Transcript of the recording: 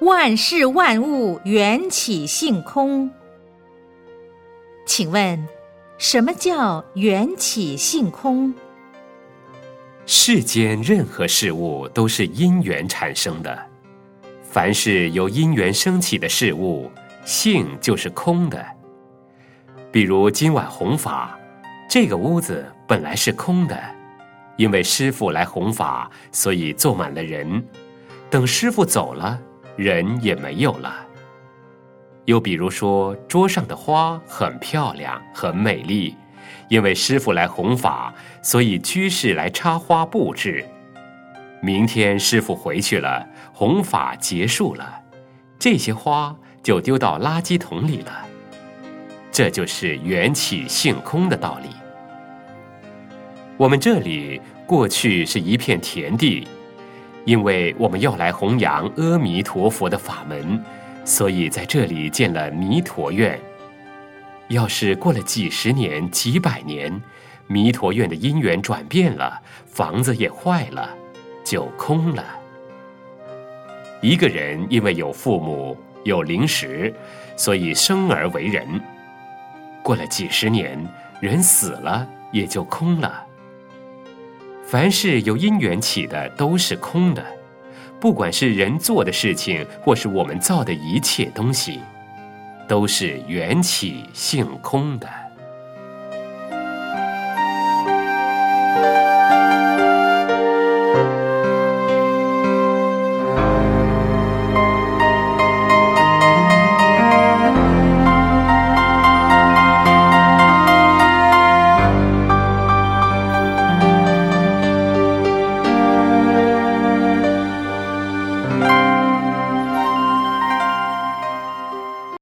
万事万物缘起性空。请问，什么叫缘起性空？世间任何事物都是因缘产生的，凡是由因缘升起的事物，性就是空的。比如今晚弘法，这个屋子本来是空的，因为师傅来弘法，所以坐满了人。等师傅走了，人也没有了。又比如说，桌上的花很漂亮，很美丽。因为师傅来弘法，所以居士来插花布置。明天师傅回去了，弘法结束了，这些花就丢到垃圾桶里了。这就是缘起性空的道理。我们这里过去是一片田地，因为我们要来弘扬阿弥陀佛的法门，所以在这里建了弥陀院。要是过了几十年、几百年，弥陀院的因缘转变了，房子也坏了，就空了。一个人因为有父母、有灵识，所以生而为人。过了几十年，人死了，也就空了。凡是由因缘起的，都是空的，不管是人做的事情，或是我们造的一切东西。都是缘起性空的。